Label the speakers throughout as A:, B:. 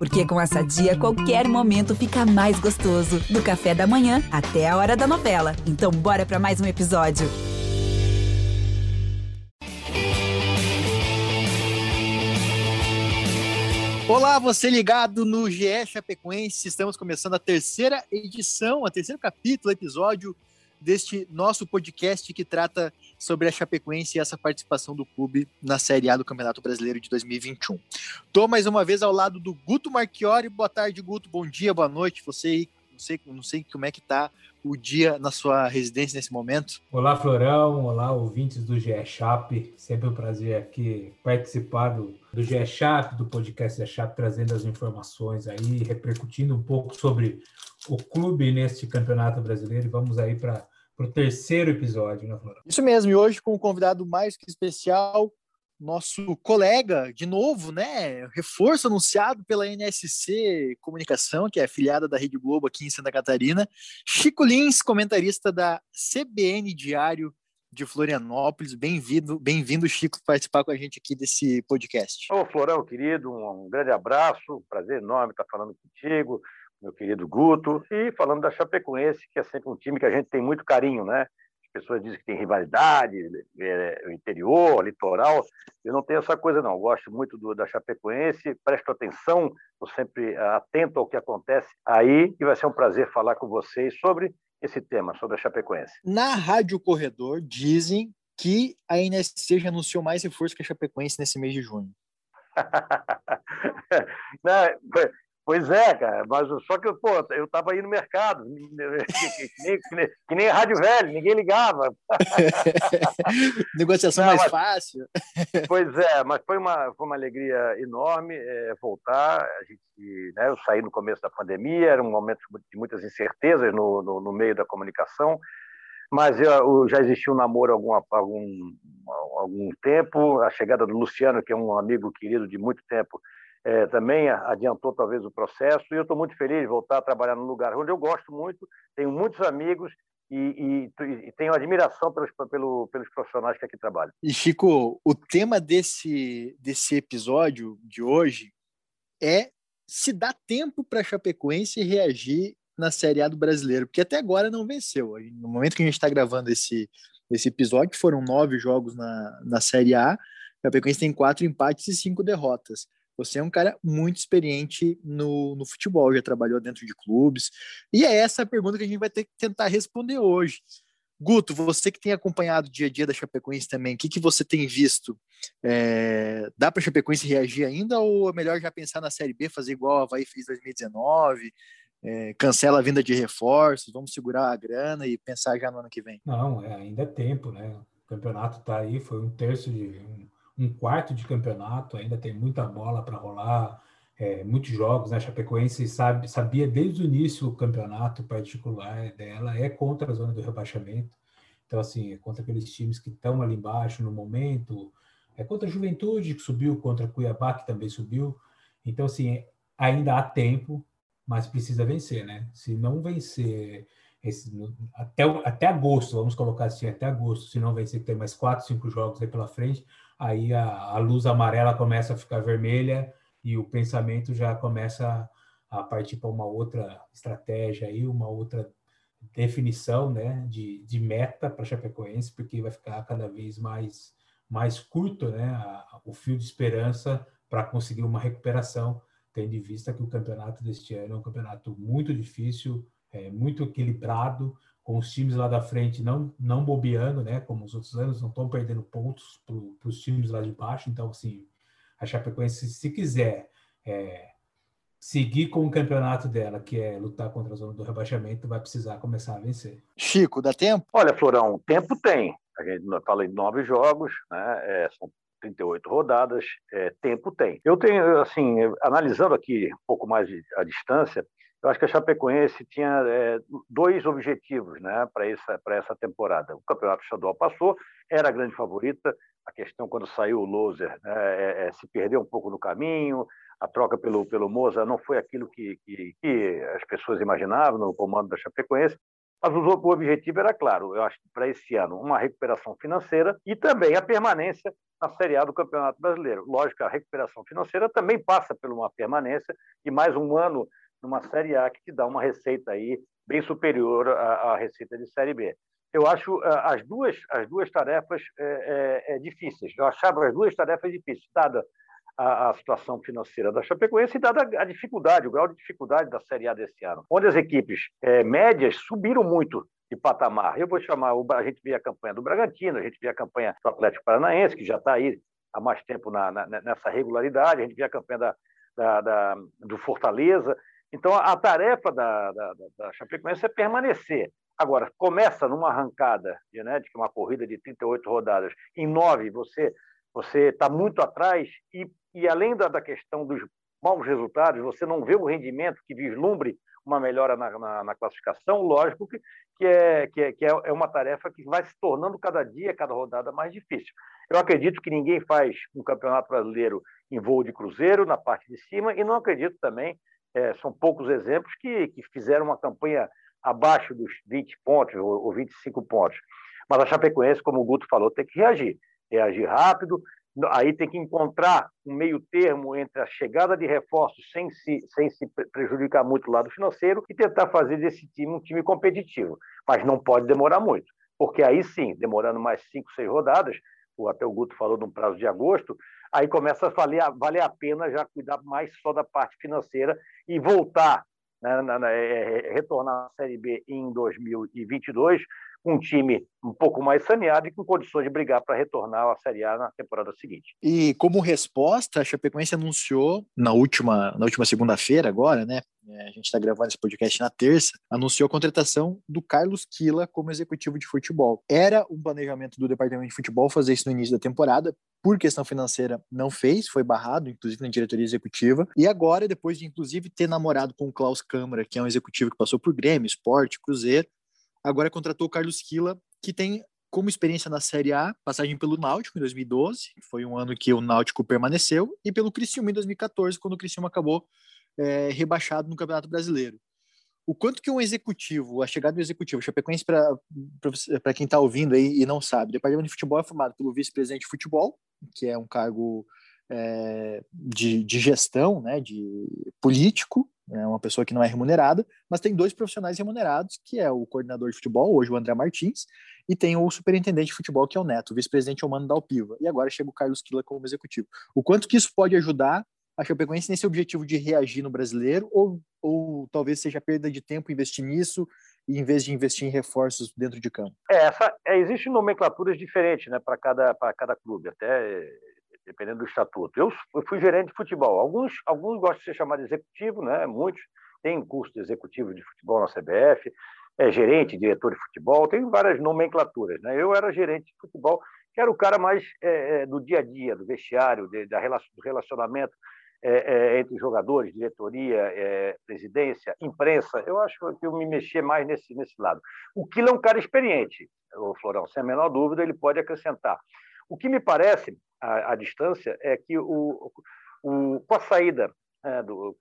A: Porque com essa dia, qualquer momento fica mais gostoso. Do café da manhã até a hora da novela. Então, bora para mais um episódio.
B: Olá, você ligado no GE Chapecoense. Estamos começando a terceira edição, a terceiro capítulo, episódio deste nosso podcast que trata sobre a Chapecoense e essa participação do clube na Série A do Campeonato Brasileiro de 2021. Estou mais uma vez ao lado do Guto Marchiori. Boa tarde, Guto. Bom dia, boa noite. Você não sei, não sei como é que está o dia na sua residência nesse momento.
C: Olá, Florão. Olá, ouvintes do GE Chape. Sempre um prazer aqui participar do, do GE Chape, do podcast GE Chape, trazendo as informações aí, repercutindo um pouco sobre o clube neste Campeonato Brasileiro. E vamos aí para para o terceiro episódio, né, Flora?
B: Isso mesmo, e hoje com um convidado mais que especial, nosso colega, de novo, né? Reforço anunciado pela NSC Comunicação, que é afiliada da Rede Globo aqui em Santa Catarina, Chico Lins, comentarista da CBN Diário de Florianópolis. Bem-vindo, bem-vindo, Chico, participar com a gente aqui desse podcast.
D: Ô, Florão, querido, um, um grande abraço, prazer enorme estar falando contigo meu querido Guto, e falando da Chapecoense, que é sempre um time que a gente tem muito carinho, né? As pessoas dizem que tem rivalidade, é, o interior, litoral. Eu não tenho essa coisa, não. Eu gosto muito do, da Chapecoense, presto atenção, estou sempre atento ao que acontece aí, e vai ser um prazer falar com vocês sobre esse tema, sobre a Chapecoense.
B: Na Rádio Corredor, dizem que a NSC já anunciou mais reforço que a Chapecoense nesse mês de junho.
D: não, Pois é, cara, mas só que pô, eu estava aí no mercado, que, nem, que, nem, que nem rádio velho, ninguém ligava.
B: Negociação Não, mais mas, fácil.
D: Pois é, mas foi uma, foi uma alegria enorme é, voltar. A gente, né, eu saí no começo da pandemia, era um momento de muitas incertezas no, no, no meio da comunicação, mas eu, já existia um namoro há algum, algum, algum tempo. A chegada do Luciano, que é um amigo querido de muito tempo, é, também adiantou talvez o processo e eu estou muito feliz de voltar a trabalhar num lugar onde eu gosto muito, tenho muitos amigos e, e, e tenho admiração pelos, pelo, pelos profissionais que aqui trabalham.
B: E Chico, o tema desse, desse episódio de hoje é se dá tempo para a Chapecoense reagir na Série A do Brasileiro, porque até agora não venceu. No momento que a gente está gravando esse, esse episódio, foram nove jogos na, na Série A, a Chapecoense tem quatro empates e cinco derrotas. Você é um cara muito experiente no, no futebol, já trabalhou dentro de clubes. E é essa a pergunta que a gente vai ter que tentar responder hoje. Guto, você que tem acompanhado o dia a dia da Chapecoense também, o que, que você tem visto? É, dá para a Chapecoense reagir ainda ou é melhor já pensar na Série B, fazer igual a Havaí fez em 2019? É, cancela a vinda de reforços, vamos segurar a grana e pensar já no ano que vem?
C: Não, é, ainda é tempo, né? O campeonato está aí, foi um terço de um quarto de campeonato, ainda tem muita bola para rolar, é, muitos jogos, né? A Chapecoense sabe, sabia desde o início o campeonato particular dela é contra a zona do rebaixamento. Então, assim, é contra aqueles times que estão ali embaixo no momento, é contra a Juventude, que subiu, contra Cuiabá, que também subiu. Então, assim, ainda há tempo, mas precisa vencer, né? Se não vencer esse, até, até agosto, vamos colocar assim, até agosto, se não vencer, tem mais quatro, cinco jogos aí pela frente, aí a, a, luz amarela começa a ficar vermelha e o pensamento já começa a partir para uma outra estratégia aí, uma outra definição né, de, de meta para Chapecoense, porque vai ficar cada vez mais, mais curto né, a, o fio de esperança para conseguir uma recuperação, tendo em vista que o campeonato deste ano é um campeonato muito difícil, é, muito equilibrado, com os times lá da frente não, não bobeando, né, como os outros anos, não estão perdendo pontos para os times lá de baixo. Então, assim, a Chapecoense, se quiser é, seguir com o campeonato dela, que é lutar contra a zona do rebaixamento, vai precisar começar a vencer.
B: Chico, dá tempo?
D: Olha, Florão, tempo tem. A gente fala de nove jogos, né, é, são 38 rodadas, é, tempo tem. Eu tenho, assim, analisando aqui um pouco mais a distância, eu acho que a Chapecoense tinha é, dois objetivos né, para essa, essa temporada. O campeonato estadual passou, era a grande favorita. A questão, quando saiu o Loser, né, é, é, se perdeu um pouco no caminho. A troca pelo, pelo Moza não foi aquilo que, que, que, as pessoas imaginavam no comando da Chapecoense. Mas o, objetivo era claro, eu acho que para esse ano, uma recuperação financeira e também a permanência na Série A do Campeonato Brasileiro. Lógico, a recuperação financeira também passa por uma permanência e mais um ano numa Série A que te dá uma receita aí bem superior à, à receita de Série B. Eu acho uh, as duas as duas tarefas é, é, é, difíceis. Eu achava as duas tarefas difíceis, dada a, a, situação financeira da Chapecoense e dada a dificuldade, o grau de dificuldade da Série A desse ano, onde as equipes é, médias subiram muito de patamar. Eu vou chamar, a gente vê a campanha do Bragantino, a gente vê a campanha do Atlético Paranaense, que já está aí há mais tempo na, na, nessa regularidade, a gente vê a campanha da, da, da do Fortaleza. Então, a, tarefa da, da, da Chapecoense é permanecer. Agora, começa numa arrancada, de, né, de uma corrida de 38 rodadas, em nove você você está muito atrás e e além da, da questão dos maus resultados, você não vê o rendimento que vislumbre uma melhora na, na, na classificação, lógico que, que, é, que, é, que é, é uma tarefa que vai se tornando cada dia, cada rodada mais difícil. Eu acredito que ninguém faz um campeonato brasileiro em voo de cruzeiro, na parte de cima, e não acredito também, é, são poucos exemplos que, que fizeram uma campanha abaixo dos 20 pontos ou, ou 25 pontos. Mas a Chapecoense, como o Guto falou, tem que reagir. Reagir rápido, aí tem que encontrar um meio termo entre a chegada de reforços sem se, sem se prejudicar muito o lado financeiro e tentar fazer desse time um time competitivo. Mas não pode demorar muito, porque aí sim, demorando mais cinco, seis rodadas, até o Guto falou de um prazo de agosto, aí começa a valer, valer a pena já cuidar mais só da parte financeira e voltar, né, na, na, é, é retornar à Série B em 2022 um time um pouco mais saneado e com condições de brigar para retornar à Série A na temporada seguinte.
B: E como resposta, a Chapecoense anunciou na última, na última segunda-feira, agora, né? É, a gente está gravando esse podcast na terça, anunciou a contratação do Carlos Quila como executivo de futebol. Era um planejamento do departamento de futebol fazer isso no início da temporada, por questão financeira não fez, foi barrado, inclusive na diretoria executiva. E agora, depois de inclusive ter namorado com o Klaus Câmara, que é um executivo que passou por Grêmio, Esporte, Cruzeiro, Agora contratou o Carlos Quila, que tem como experiência na Série A, passagem pelo Náutico em 2012, que foi um ano que o Náutico permaneceu, e pelo Criciúma em 2014, quando o Criciúma acabou é, rebaixado no Campeonato Brasileiro. O quanto que um executivo, a chegada do executivo, Chapecoense, para quem está ouvindo aí e não sabe, o departamento de futebol é formado pelo vice-presidente de futebol, que é um cargo é, de, de gestão, né, de político, é uma pessoa que não é remunerada, mas tem dois profissionais remunerados, que é o coordenador de futebol, hoje o André Martins, e tem o superintendente de futebol, que é o Neto, o vice-presidente é o Mano Dalpiva, e agora chega o Carlos Quila como executivo. O quanto que isso pode ajudar a Chapecoense nesse objetivo de reagir no brasileiro, ou, ou talvez seja perda de tempo investir nisso, em vez de investir em reforços dentro de campo?
D: É, essa, é, existem nomenclaturas diferentes né, para cada, cada clube, até dependendo do estatuto. Eu, fui gerente de futebol. Alguns, alguns gostam de ser chamado executivo, né? muitos têm curso de executivo de futebol na CBF, é gerente, diretor de futebol, tem várias nomenclaturas. Né? Eu era gerente de futebol, que era o cara mais é, é do dia a dia, do vestiário, de, da do relacionamento é, é, entre jogadores, diretoria, é, presidência, imprensa. Eu acho que eu me mexia mais nesse, nesse lado. O Kilo é um cara experiente, o Florão, sem a menor dúvida, ele pode acrescentar. O que me parece, à, à distância, é que o, o, com a saída é, do,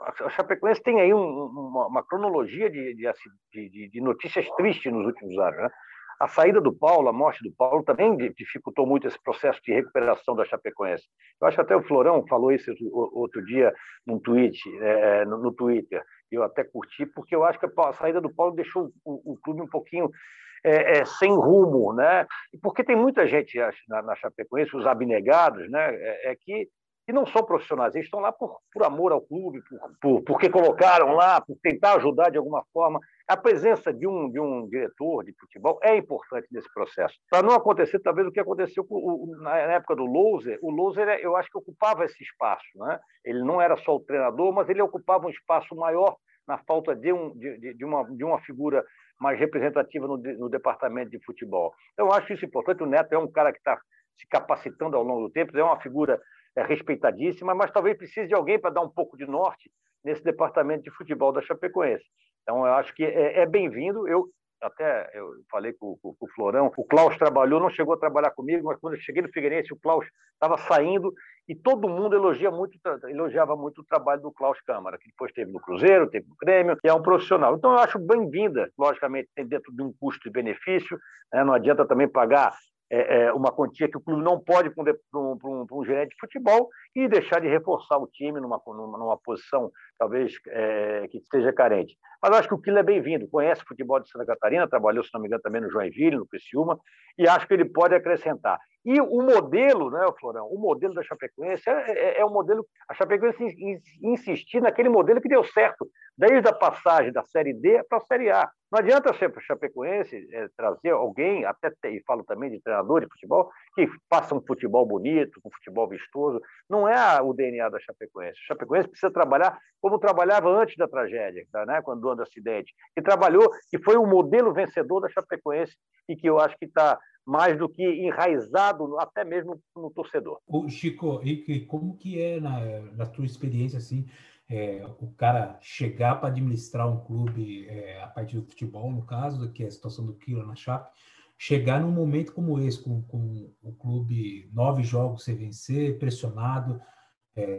D: a Chapecoense tem aí um, uma, uma, cronologia de, de, de, de, notícias tristes nos últimos anos. Né? A saída do Paulo, a morte do Paulo, também dificultou muito esse processo de recuperação da Chapecoense. Eu acho até o Florão falou isso outro dia num tweet, é, no, no Twitter. Eu até curti, porque eu acho que a saída do Paulo deixou o, o clube um pouquinho é, é, sem rumo, né? Porque tem muita gente na, na Chapecoense, os abnegados, né? É, é, que, que não são profissionais, eles estão lá por, por amor ao clube, por, por, porque colocaram lá, por tentar ajudar de alguma forma. A presença de um, de um diretor de futebol é importante nesse processo. Para não acontecer, talvez, o que aconteceu com, o, na época do Louser, o Louser, eu acho que ocupava esse espaço. Né? Ele não era só o treinador, mas ele ocupava um espaço maior na falta de, um, de, de, uma, de uma figura mais representativa no, no, departamento de futebol. Então, eu acho isso importante. O Neto é um cara que está se capacitando ao longo do tempo, é uma figura é, respeitadíssima, mas talvez precise de alguém para dar um pouco de norte nesse departamento de futebol da Chapecoense. Então, eu acho que é, é bem-vindo. Eu até eu falei com, com, com, o Florão, o Klaus trabalhou, não chegou a trabalhar comigo, mas quando eu cheguei no Figueirense, o Klaus estava saindo e todo mundo elogia muito, elogiava muito o trabalho do Klaus Câmara, que depois teve no Cruzeiro, teve no Grêmio, que é um profissional. Então, eu acho bem-vinda, logicamente, dentro de um custo e benefício, né? não adianta também pagar é, é, uma quantia que o clube não pode para um, um, um, gerente de futebol e deixar de reforçar o time numa, numa, numa posição talvez é, que esteja carente. Mas acho que o Kilo é bem-vindo, conhece o futebol de Santa Catarina, trabalhou, se não me engano, também no Joinville, no Criciúma, e acho que ele pode acrescentar. E o modelo, né, Florão, o modelo da Chapecoense é, é, é um modelo, a Chapecoense insistir naquele modelo que deu certo, desde a passagem da Série D para a Série A. Não adianta ser para a Chapecoense é, trazer alguém, até e falo também de treinador de futebol, que faça um futebol bonito, um futebol vistoso. Não é o DNA da Chapecoense. A Chapecoense precisa trabalhar como trabalhava antes da tragédia, né, quando do acidente, que trabalhou, que foi o modelo vencedor da Chapecoense e que eu acho que está mais do que enraizado até mesmo no torcedor.
C: O Chico, e como que é na, na tua experiência assim, é, o cara chegar para administrar um clube é, a partir do futebol, no caso, que é a situação do Kila na Chape, chegar num momento como esse, com, com o clube nove jogos sem vencer, pressionado, é,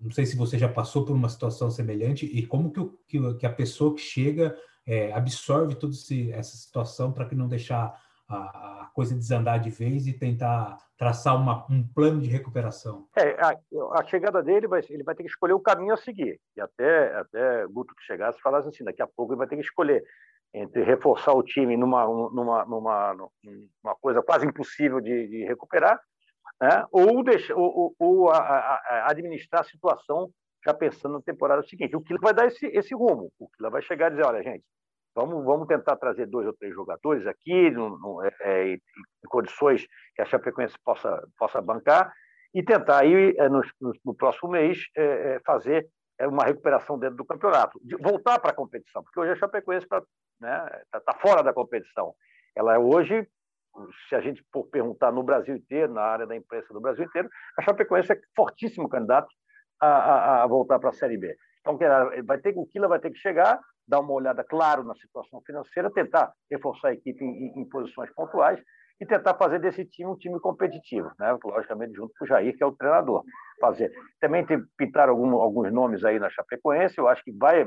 C: não sei se você já passou por uma situação semelhante e como que, que, que a pessoa que chega é, absorve toda essa situação para que não deixar a, a, coisa desandar de vez e tentar traçar uma, um plano de recuperação?
D: É, a, a, chegada dele, vai, ele vai ter que escolher o caminho a seguir. E até, até Guto que chegasse falasse assim, daqui a pouco ele vai ter que escolher entre reforçar o time numa, numa, numa, numa coisa quase impossível de, de recuperar, né? ou, deixar, ou, ou a, a, administrar a situação já pensando na temporada seguinte. O Kila vai dar esse, esse rumo. O Kila vai chegar e dizer, olha, gente, Vamos, vamos tentar trazer dois ou três jogadores aqui, no, no, é, é em condições que a Chapecoense possa, possa bancar, e tentar aí, é, no, no, próximo mês, é, é fazer é, uma recuperação dentro do campeonato. Voltar para a competição, porque hoje a Chapecoense está né, tá, tá fora da competição. Ela hoje, se a gente for perguntar no Brasil inteiro, na área da imprensa do Brasil inteiro, a Chapecoense é fortíssimo candidato a, a, a voltar para a Série B. Então, vai ter, o Kila vai ter que chegar dar uma olhada, claro, na situação financeira, tentar reforçar a equipe em, em, posições pontuais e tentar fazer desse time um time competitivo, né? logicamente junto com o Jair, que é o treinador. Fazer. Também tem, pintar algum, alguns nomes aí na Chapecoense, eu acho que vai,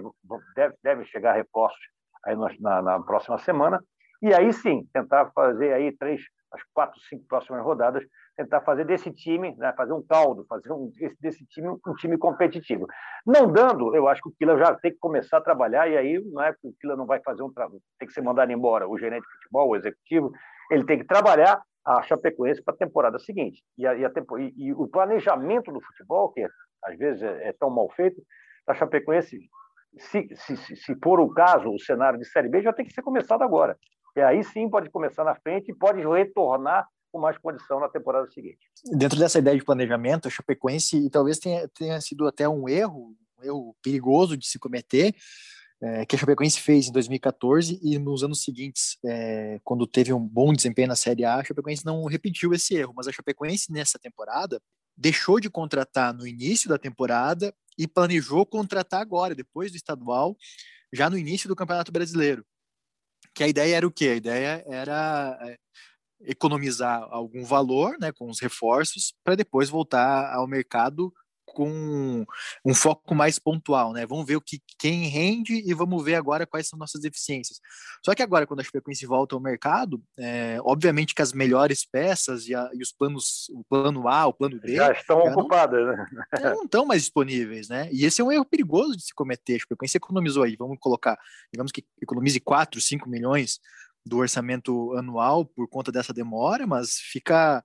D: deve, deve chegar reforços aí na, na, próxima semana, e aí sim, tentar fazer aí três, as quatro, cinco próximas rodadas, tentar fazer desse time, né, fazer um caldo, fazer um, desse time um time competitivo. Não dando, eu acho que o Kila já tem que começar a trabalhar, e aí não é que o Kila não vai fazer um trabalho, tem que ser mandado embora, o gerente de futebol, o executivo, ele tem que trabalhar a Chapecoense para a temporada seguinte. E, a, e, a tempo, e, e, o planejamento do futebol, que às vezes é, é, tão mal feito, a Chapecoense, se, se, se, se for o caso, o cenário de Série B já tem que ser começado agora. E aí sim pode começar na frente e pode retornar com mais condição na temporada seguinte.
B: Dentro dessa ideia de planejamento, a Chapecoense, e talvez tenha, tenha sido até um erro, um erro perigoso de se cometer, é, que a Chapecoense fez em 2014 e nos anos seguintes, é, quando teve um bom desempenho na Série A, a Chapecoense não repetiu esse erro, mas a Chapecoense nessa temporada deixou de contratar no início da temporada e planejou contratar agora, depois do estadual, já no início do Campeonato Brasileiro. Que a ideia era o quê? A ideia era é, economizar algum valor né, com os reforços para depois voltar ao mercado com um foco mais pontual, né? Vamos ver o que quem rende e vamos ver agora quais são nossas deficiências. Só que agora, quando a frequência volta ao mercado, é, obviamente que as melhores peças e, a, e, os planos, o plano A, o plano B,
D: já estão já ocupadas, não, né?
B: não estão mais disponíveis, né? E esse é um erro perigoso de se cometer. A frequência economizou aí, vamos colocar, digamos que economize 4, 5 milhões do orçamento anual por conta dessa demora, mas fica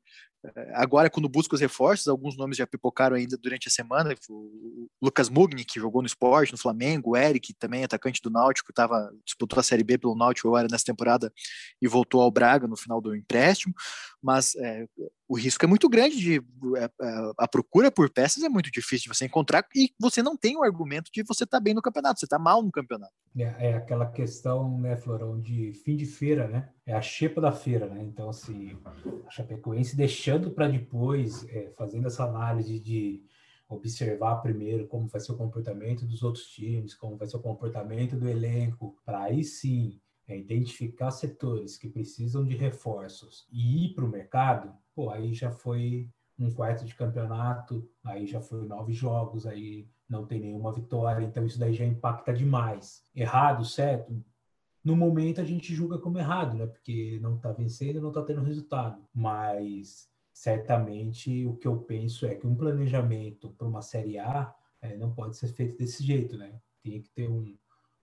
B: Agora, quando busca os reforços, alguns nomes já pipocaram ainda durante a semana. O Lucas Mugni, que jogou no esporte, no Flamengo, o Eric, também atacante do Náutico, tava, disputou a Série B pelo Náutico agora nessa temporada e voltou ao Braga no final do empréstimo. Mas é, o risco é muito grande de é, é, a procura por peças é muito difícil de você encontrar e você não tem o argumento de você estar tá bem no campeonato, você está mal no campeonato.
C: É, é, aquela questão, né, Florão, de fim de feira, né? É a xepa da feira, né? Então, assim, a Chapecoense deixando para depois, é, fazendo essa análise de observar primeiro como vai ser o comportamento dos outros times, como vai ser o comportamento do elenco, para aí sim é identificar setores que precisam de reforços e ir para o mercado, pô, aí já foi um quarto de campeonato, aí já foi nove jogos, aí não tem nenhuma vitória, então isso daí já impacta demais. Errado, certo? No momento a gente julga como errado, né? Porque não está vencendo, não está tendo resultado. Mas certamente o que eu penso é que um planejamento para uma série A é, não pode ser feito desse jeito, né? Tem que ter um,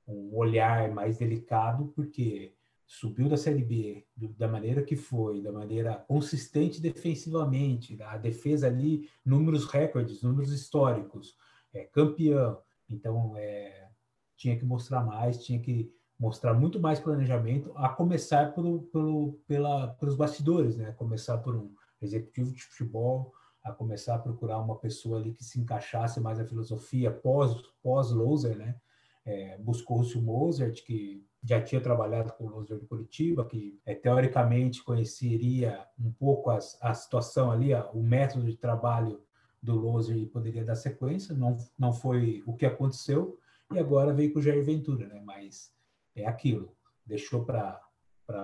C: um olhar mais delicado, porque subiu da Série B da maneira que foi, da maneira consistente defensivamente, a defesa ali, números recordes, números históricos, é, campeão. Então, é, tinha que mostrar mais, tinha que mostrar muito mais planejamento, a começar pelo, pelo, pela, pelos bastidores, né? Começar por um executivo de futebol, a começar a procurar uma pessoa ali que se encaixasse mais na filosofia pós pós né? É, buscou-se o Mozart, que já tinha trabalhado com o Loser de Curitiba, que é, teoricamente conheceria um pouco as, a situação ali, o método de trabalho do Loser e poderia dar sequência. Não, não foi o que aconteceu, e agora veio com o Jair Ventura, né? Mas é aquilo, deixou para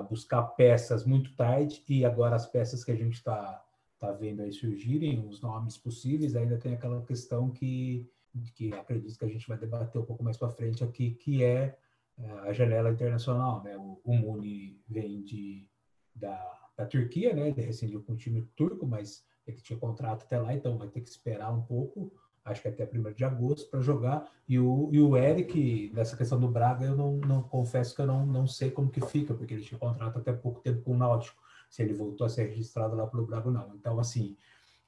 C: buscar peças muito tarde, e agora as peças que a gente está tá vendo aí surgirem, os nomes possíveis, ainda tem aquela questão que que acredito que a gente vai debater um pouco mais para frente aqui, que é a janela internacional. Né? O, o Muni vem de, da, da Turquia, né? ele rescindiu com o time turco, mas ele tinha contrato até lá, então vai ter que esperar um pouco, acho que até 1 de agosto, para jogar. E o, e o Eric, nessa questão do Braga, eu não, não confesso que eu não, não sei como que fica, porque ele tinha contrato até pouco tempo com o Náutico, se ele voltou a ser registrado lá pelo Braga ou não. Então, assim,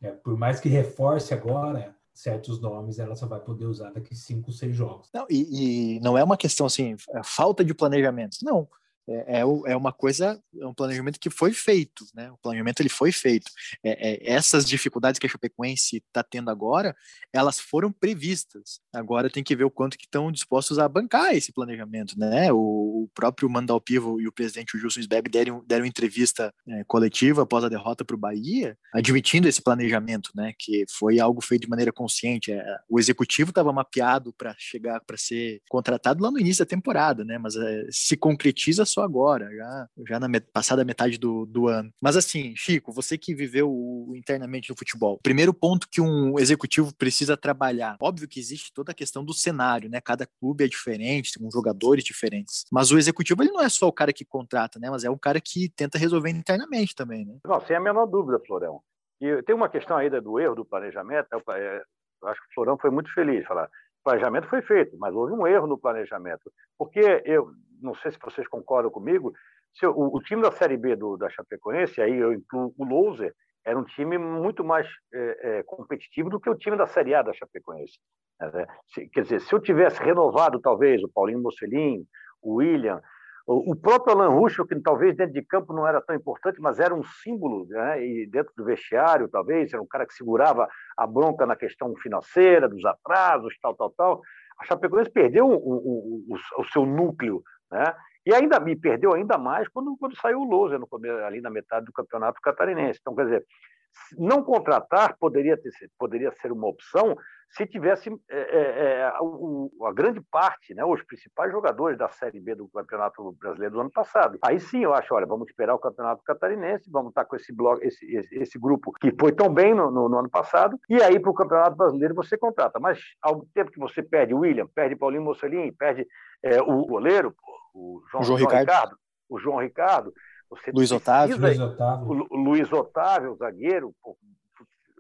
C: é, por mais que reforce agora, certos nomes ela só vai poder usar daqui cinco, seis jogos.
B: Não, e, e não é uma questão assim, é falta de planejamento. Não, é, é, é, uma coisa, é um planejamento que foi feito, né? O planejamento ele foi feito. É, é, essas dificuldades que a Chapecoense está tendo agora, elas foram previstas. Agora tem que ver o quanto que estão dispostos a bancar esse planejamento, né? O, o próprio Mandal Pivo e o presidente Gilson Sbeb deram, deram entrevista é, coletiva após a derrota para o Bahia, admitindo esse planejamento, né? Que foi algo feito de maneira consciente. É, o executivo estava mapeado para chegar, para ser contratado lá no início da temporada, né? Mas se concretiza só agora, já, já na met passada metade do, do ano. Mas assim, Chico, você que viveu internamente no futebol, primeiro ponto que um executivo precisa trabalhar, óbvio que existe toda a questão do cenário, né? Cada clube é diferente, com jogadores diferentes. Mas o executivo ele não é só o cara que contrata, né? Mas é um cara que tenta resolver internamente também, né?
D: Não, sem a menor dúvida, Florão. E tem uma questão ainda do erro do planejamento. Eu, é, eu acho que o Florão foi muito feliz falar. Planejamento foi feito, mas houve um erro no planejamento. Porque eu, não sei se vocês concordam comigo, o, o, time da Série B do, da Chapecoense, aí eu incluo o Louser, era um time muito mais é, é, competitivo do que o time da Série A da Chapecoense. É, se, quer dizer, se eu tivesse renovado, talvez, o Paulinho Mocelin, o William, o, próprio Alan Ruschel, que talvez dentro de campo não era tão importante, mas era um símbolo, né? e dentro do vestiário, talvez, era um cara que segurava a bronca na questão financeira, dos atrasos, tal, tal, tal. A Chapecoense perdeu o, o, o, o seu núcleo né? E ainda me perdeu ainda mais quando, quando saiu o Lousa no ali na metade do campeonato catarinense. Então, quer dizer, não contratar poderia, ter, poderia ser uma opção se tivesse é, é, é a, grande parte, né, os principais jogadores da Série B do Campeonato Brasileiro do ano passado. Aí sim eu acho, olha, vamos esperar o Campeonato Catarinense, vamos estar com esse, blog, esse, esse, esse grupo que foi tão bem no, no, no ano passado, e aí para o Campeonato Brasileiro você contrata. Mas ao tempo que você perde o William, perde Paulinho Mocelin, perde é, o goleiro, o João,
B: o João, João Ricardo. Ricardo.
D: o João Ricardo,
B: você Luiz Otávio.
C: Luiz Otávio.
D: O, Luiz Otávio, zagueiro,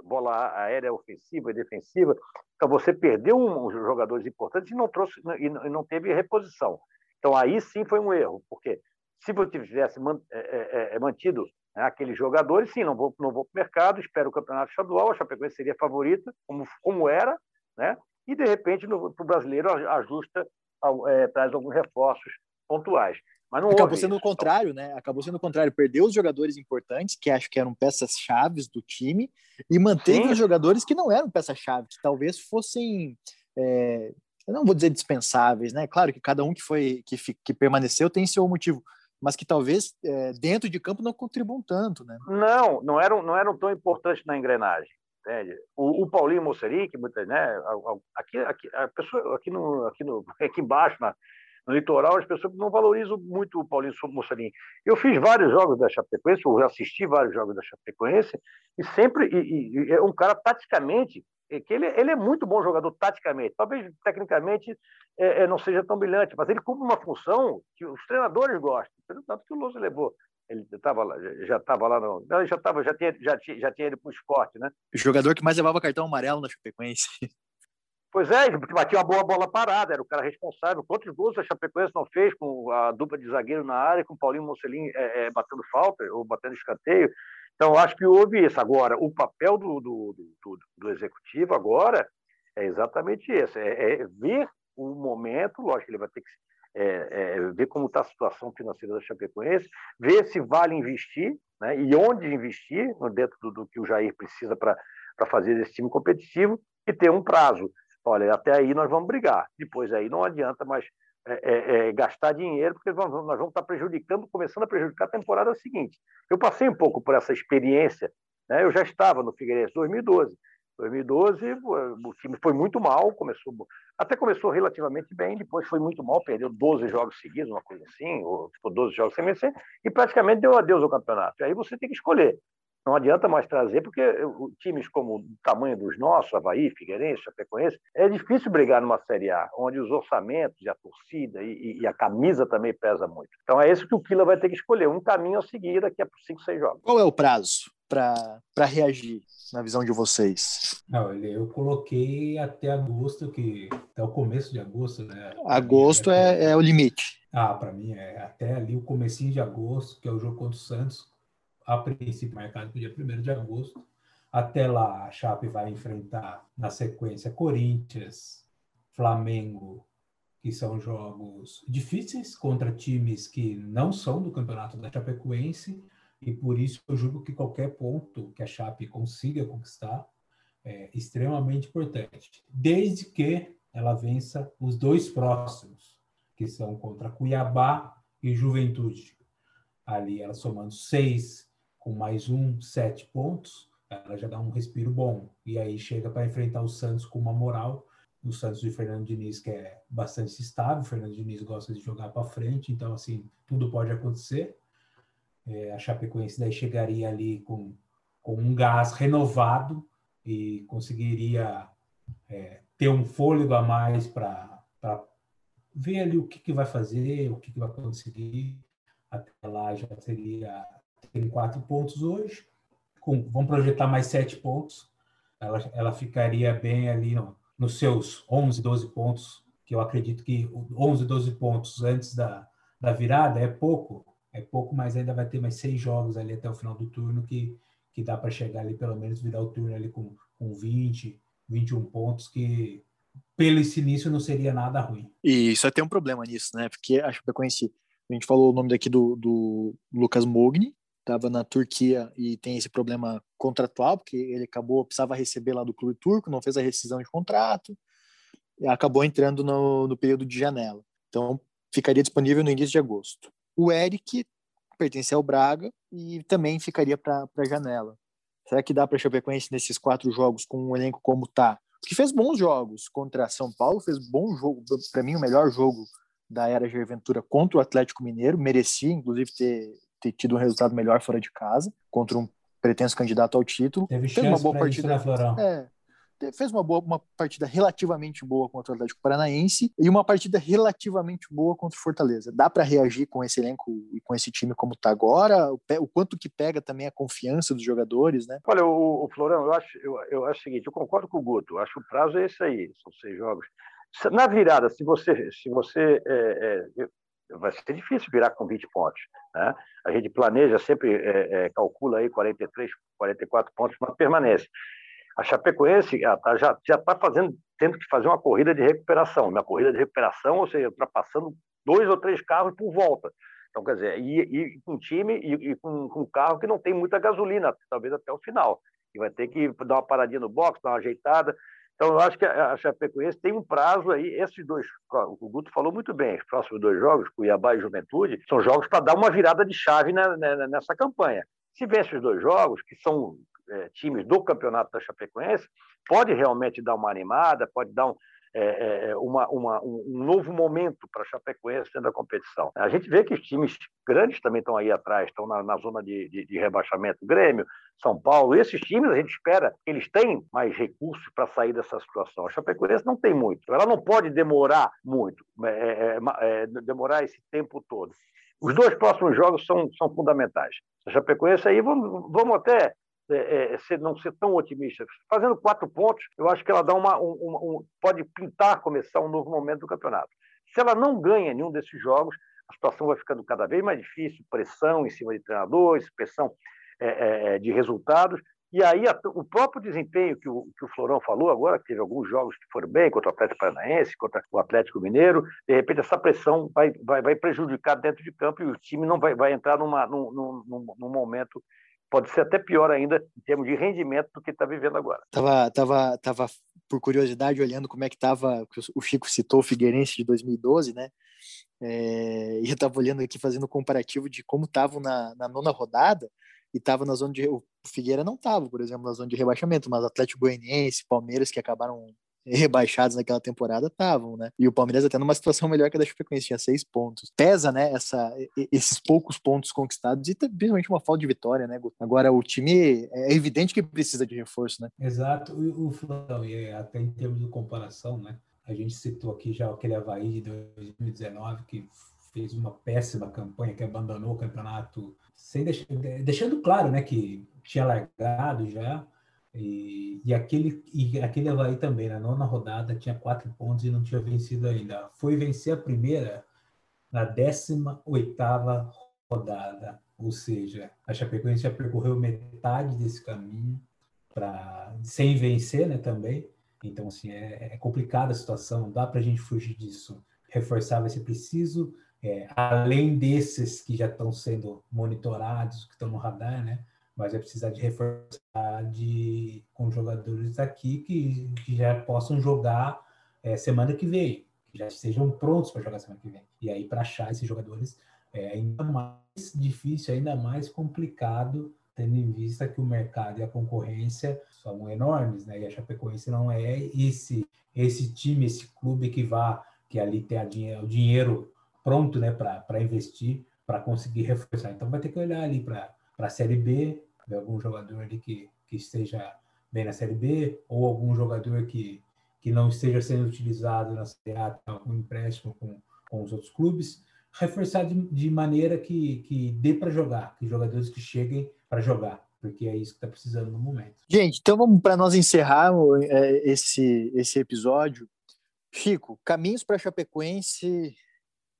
D: bola aérea ofensiva e defensiva. Então você perdeu um, jogadores importantes e não trouxe e não teve reposição. Então aí sim foi um erro, porque se você tivesse é, é, é, mantido né, aqueles jogadores, sim, não vou, não vou para o mercado, espero o campeonato estadual, a Chapecoense seria favorita, como, como era, né? e de repente para o brasileiro ajusta, é, traz alguns reforços pontuais. Mas não
B: Acabou sendo o contrário, né? Acabou sendo o contrário. Perdeu os jogadores importantes, que acho que eram peças chaves do time, e manteve Sim. os jogadores que não eram peças-chave, que talvez fossem. É, eu não vou dizer dispensáveis, né? Claro que cada um que foi que, que permaneceu tem seu motivo, mas que talvez é, dentro de campo não contribuam tanto, né?
D: Não, não eram, não eram tão importantes na engrenagem. Entende? O, o Paulinho muitas, né? Aqui, aqui, a pessoa aqui no, aqui no, aqui embaixo na, No litoral, as pessoas não valorizam muito o Paulinho Mussolini. Eu fiz vários jogos da Chapecoense, eu assisti vários jogos da Chapecoense, e sempre e, e, é um cara taticamente, é que ele, ele é muito bom jogador taticamente. Talvez tecnicamente é, é, não seja tão brilhante, mas ele cumpre uma função que os treinadores gostam. Tanto que o Lousa levou ele estava lá, já estava lá no. Não, já estava, já tinha, já tinha, já tinha ido para o esporte, né?
B: O jogador que mais levava cartão amarelo na Chapecoense.
D: Pois é, porque batia uma boa bola parada, era o cara responsável. Quantos gols a Chapecoense não fez com a dupla de zagueiro na área, com o Paulinho Mocelin é, é, batendo falta ou batendo escanteio? Então, acho que houve isso. Agora, o papel do, do, do, do executivo agora é exatamente esse: é, é, ver o momento, lógico que ele vai ter que é, é, ver como está a situação financeira da Chapecoense, ver se vale investir né, e onde investir dentro do, do que o Jair precisa para fazer esse time competitivo e ter um prazo. Olha, até aí nós vamos brigar. Depois aí não adianta mais é, é, é, gastar dinheiro, porque nós vamos, nós vamos estar prejudicando, começando a prejudicar a temporada seguinte. Eu passei um pouco por essa experiência, né? eu já estava no Figueirense 2012. 2012 o time foi muito mal, começou até começou relativamente bem, depois foi muito mal, perdeu 12 jogos seguidos, uma coisa assim, ou ficou 12 jogos sem vencer, e praticamente deu adeus ao campeonato. E aí você tem que escolher. Não adianta mais trazer, porque times como o tamanho dos nossos, Havaí, Figueirense, Chapecoense, é difícil brigar numa Série A, onde os orçamentos e a torcida e, e a camisa também pesa muito. Então é isso que o Kila vai ter que escolher, um caminho a seguir daqui a 5, 6 jogos.
B: Qual é o prazo para reagir, na visão de vocês?
C: Não, eu coloquei até agosto, que até o começo de agosto, né?
B: Agosto é, é, é o limite.
C: Ah, para mim é até ali o comecinho de agosto, que é o jogo contra o Santos, a princípio marcado para o dia 1 de agosto. Até lá, a Chape vai enfrentar na sequência Corinthians, Flamengo, que são jogos difíceis contra times que não são do campeonato da Chapecoense, e por isso eu julgo que qualquer ponto que a Chape consiga conquistar é extremamente importante, desde que ela vença os dois próximos, que são contra Cuiabá e Juventude. Ali ela somando seis com mais um, sete pontos, ela já dá um respiro bom. E aí chega para enfrentar o Santos com uma moral. O Santos de Fernando Diniz, que é bastante estável, o Fernando Diniz gosta de jogar para frente, então, assim, tudo pode acontecer. É, a Chapecoense daí chegaria ali com, com um gás renovado e conseguiria é, ter um fôlego a mais para ver ali o que, que vai fazer, o que, que vai conseguir. Até lá já seria tem quatro pontos hoje, com, vamos projetar mais sete pontos, ela, ela ficaria bem ali no, nos seus 11, 12 pontos, que eu acredito que 11, 12 pontos antes da, da virada é pouco, é pouco, mas ainda vai ter mais seis jogos ali até o final do turno que, que dá para chegar ali, pelo menos virar o turno ali com, com 20, 21 pontos, que pelo esse início não seria nada ruim.
B: E só tem um problema nisso, né? Porque a Chapecoense, a gente falou o nome daqui do, do Lucas Mogni, estava na Turquia e tem esse problema contratual, porque ele acabou, precisava receber lá do clube turco, não fez a rescisão de contrato, acabou entrando no, no período de janela. Então, ficaria disponível no início de agosto. O Eric pertence ao Braga e também ficaria para a janela. Será que dá para Chapecoense nesses quatro jogos com um elenco como tá? Porque fez bons jogos contra São Paulo, fez bom jogo, para mim o melhor jogo da era Jair Ventura contra o Atlético Mineiro, merecia inclusive ter ter tido um resultado melhor fora de casa contra um pretenso candidato ao título.
C: Teve fez uma boa partida. Isso,
B: né, é, fez uma boa uma partida relativamente boa contra o Atlético Paranaense e uma partida relativamente boa contra o Fortaleza. Dá para reagir com esse elenco e com esse time como está agora? O, o, quanto que pega também a confiança dos jogadores, né?
D: Olha, o, o Florão, eu acho, eu, eu acho o seguinte, eu concordo com o Guto, eu acho que o prazo é esse aí, são seis jogos. Na virada, se você, se você é, é, vai ser difícil virar com 20 pontos. Né? A gente planeja, sempre é, é, calcula aí 43, 44 pontos, mas permanece. A Chapecoense tá, já está fazendo, tendo que fazer uma corrida de recuperação, uma corrida de recuperação, ou seja, ultrapassando dois ou três carros por volta. Então, quer dizer, e, com time e, e com, com, carro que não tem muita gasolina, talvez até o final. E vai ter que dar uma paradinha no box, dar uma ajeitada. Então, eu acho que a Chapecoense tem um prazo aí, esses dois, o Guto falou muito bem, os próximos dois jogos, Cuiabá e Juventude, são jogos para dar uma virada de chave nessa campanha. Se vence os dois jogos, que são é, times do campeonato da Chapecoense, pode realmente dar uma animada, pode dar um, é, é, é uma, uma, um novo momento para a Chapecoense dentro da competição. A gente vê que os times grandes também estão aí atrás, estão na, na zona de, de, de, rebaixamento. Grêmio, São Paulo, esses times a gente espera que eles têm mais recursos para sair dessa situação. A Chapecoense não tem muito, ela não pode demorar muito, é, é, é demorar esse tempo todo. Os dois próximos jogos são, são fundamentais. A Chapecoense aí, vamos, vamos até é, é, ser, não ser tão otimista. Fazendo quatro pontos, eu acho que ela dá uma, um, um, pode pintar, começar um novo momento do campeonato. Se ela não ganha nenhum desses jogos, a situação vai ficando cada vez mais difícil, pressão em cima de treinadores, pressão é, é, é de resultados, e aí o próprio desempenho que o, que o Florão falou agora, que teve alguns jogos que foram bem, contra o Atlético Paranaense, contra o Atlético Mineiro, de repente essa pressão vai, vai, vai prejudicar dentro de campo e o time não vai, vai entrar numa, num, num, num momento pode ser até pior ainda em termos de rendimento do que está vivendo agora.
B: Tava, tava, tava por curiosidade olhando como é que estava, o Chico citou o Figueirense de 2012, né? É, e eu estava olhando aqui fazendo um comparativo de como estavam na, na nona rodada e estava na zona de o Figueira não estava, por exemplo, na zona de rebaixamento, mas Atlético Goianiense, Palmeiras que acabaram rebaixados naquela temporada estavam, né? E o Palmeiras até numa situação melhor que a da Chapecoense, tinha seis pontos. Pesa, né, essa, esses poucos pontos conquistados e principalmente uma falta de vitória, né? Agora, o time é evidente que precisa de reforço, né?
C: Exato. O, Flamengo, até em termos de comparação, né? A gente citou aqui já aquele Havaí de 2019 que fez uma péssima campanha, que abandonou o campeonato, sem deixar, deixando claro, né, que tinha largado já, e, e, aquele, e aquele Havaí também, na nona rodada, tinha quatro pontos e não tinha vencido ainda. Foi vencer a primeira na 18 oitava rodada, ou seja, a Chapecoense já percorreu metade desse caminho para sem vencer, né, também. Então, assim, é, é complicada a situação, não dá para a gente fugir disso. Reforçar vai ser preciso, é, além desses que já estão sendo monitorados, que estão no radar, né? Mas vai precisar de reforçar de, com jogadores aqui que, que já possam jogar é, semana que vem, que já estejam prontos para jogar semana que vem. E aí, para achar esses jogadores é ainda mais difícil, ainda mais complicado, tendo em vista que o mercado e a concorrência são enormes, né? E a Chapecoense não é esse esse time, esse clube que vá, que ali tem o dinheiro pronto, né, para investir, para conseguir reforçar. Então vai ter que olhar ali para a Série B, de algum jogador ali que, que esteja bem na Série B, ou algum jogador que, que não esteja sendo utilizado na Série A, com empréstimo com, com os outros clubes, reforçar de, de maneira que, que dê para jogar, que jogadores que cheguem para jogar, porque é isso que está precisando no momento.
B: Gente, então vamos para nós encerrar é, esse, esse episódio. Chico, caminhos para Chapecoense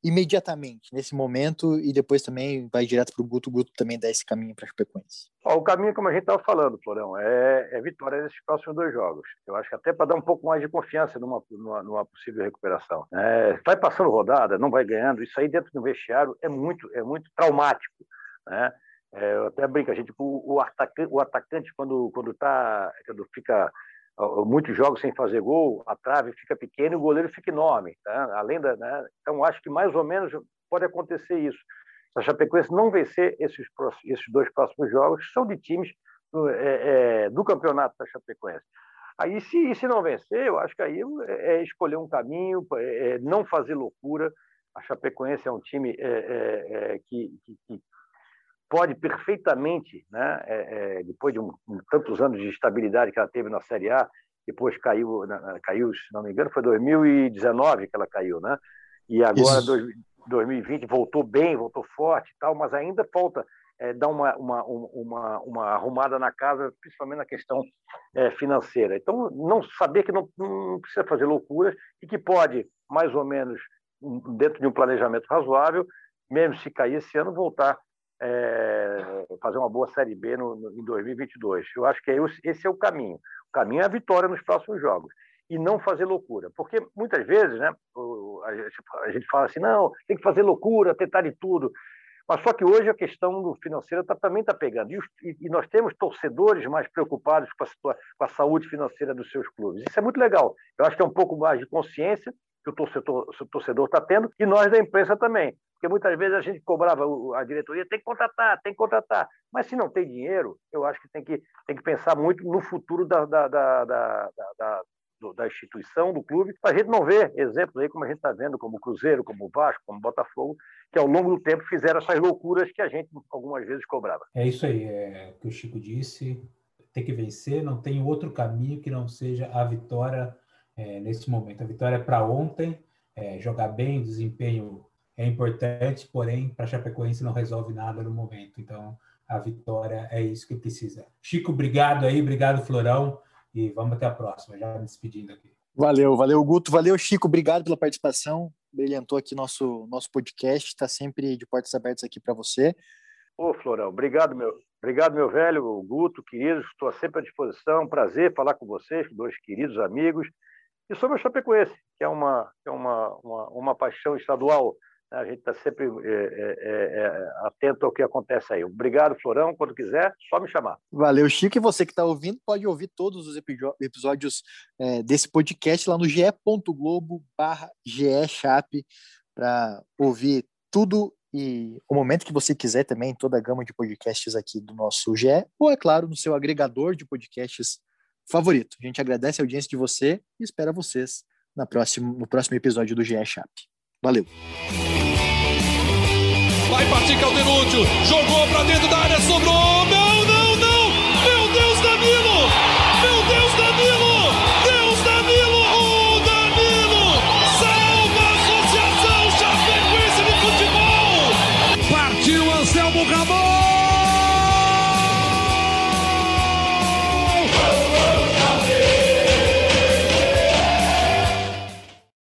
B: imediatamente, nesse momento, e depois também vai direto para o Guto, o Guto também dá esse caminho para a Chapecoense?
D: O caminho, como a gente estava falando, Florão, é, é, vitória nesses próximos dois jogos. Eu acho que até para dar um pouco mais de confiança numa, numa, numa possível recuperação. É, vai passando rodada, não vai ganhando, isso aí dentro do vestiário é muito, é muito traumático. Né? É, eu até brinco, a gente, o, o, atacante, o atacante quando, quando, tá, quando fica muitos jogos sem fazer gol, a trave fica pequena e o goleiro fica enorme. Tá? Além da, né? Então, acho que mais ou menos pode acontecer isso. Se a Chapecoense não vencer esses, esses dois próximos jogos, são de times do, é, é, do campeonato da Chapecoense. Aí, se, se não vencer, eu acho que aí é, é escolher um caminho, é, é, não fazer loucura. A Chapecoense é um time é, que, que, que pode perfeitamente, né, é, é, depois de um, tantos anos de estabilidade que ela teve na Série A, depois caiu, na, caiu, se não me engano, foi 2019 que ela caiu, né? E agora, dois, 2020, voltou bem, voltou forte tal, mas ainda falta é, dar uma, uma, uma, uma arrumada na casa, principalmente na questão é, financeira. Então, não saber que não, não precisa fazer loucuras e que pode, mais ou menos, dentro de um planejamento razoável, mesmo se cair esse ano, voltar é, fazer uma boa Série B no, no, em 2022. Eu acho que é, esse é o caminho. O caminho é a vitória nos próximos jogos e não fazer loucura. Porque muitas vezes né, a, gente, a gente fala assim, não, tem que fazer loucura, tentar de tudo. Mas só que hoje a questão do financeiro tá, também está pegando. E, os, e, nós temos torcedores mais preocupados com a, com a, saúde financeira dos seus clubes. Isso é muito legal. Eu acho que é um pouco mais de consciência que o torcedor está tendo e nós da imprensa também. Porque muitas vezes a gente cobrava a diretoria, tem que contratar, tem que contratar. Mas se não tem dinheiro, eu acho que tem que, tem que pensar muito no futuro da, da, da, da, da instituição, do clube, para a gente não ver exemplos aí, como a gente está vendo, como o Cruzeiro, como o Vasco, como o Botafogo, que ao longo do tempo fizeram essas loucuras que a gente algumas vezes cobrava.
C: É isso aí, é o que o Chico disse, tem que vencer, não tem outro caminho que não seja a vitória é, nesse momento. A vitória é para ontem, é, jogar bem, desempenho é importante, porém, para a Chapecoense não resolve nada no momento. Então, a vitória é isso que precisa. Chico, obrigado aí, obrigado, Florão, e vamos até a próxima, já me despedindo aqui.
B: Valeu, valeu, Guto, valeu, Chico, obrigado pela participação, brilhantou aqui nosso, nosso podcast, está sempre de portas abertas aqui para você.
D: Ô, Florão, obrigado, meu, obrigado, meu velho Guto, querido, estou sempre à disposição, prazer falar com vocês, dois queridos amigos, e sobre o Chapecoense, que é uma, é uma, uma, uma paixão estadual a gente está sempre é, é, é, atento ao que acontece aí. Obrigado, Florão. Quando quiser, só me chamar.
B: Valeu, Chico. E você que está ouvindo, pode ouvir todos os episódios é, desse podcast lá no ge.globo barra para ouvir tudo e o momento que você quiser também, toda a gama de podcasts aqui do nosso GE, ou é claro, no seu agregador de podcasts favorito. A gente agradece a audiência de você e espera vocês na próxima, no próximo episódio do GE Chap. Valeu!
E: Vai partir Calderúcio, jogou pra dentro da área, sobrou,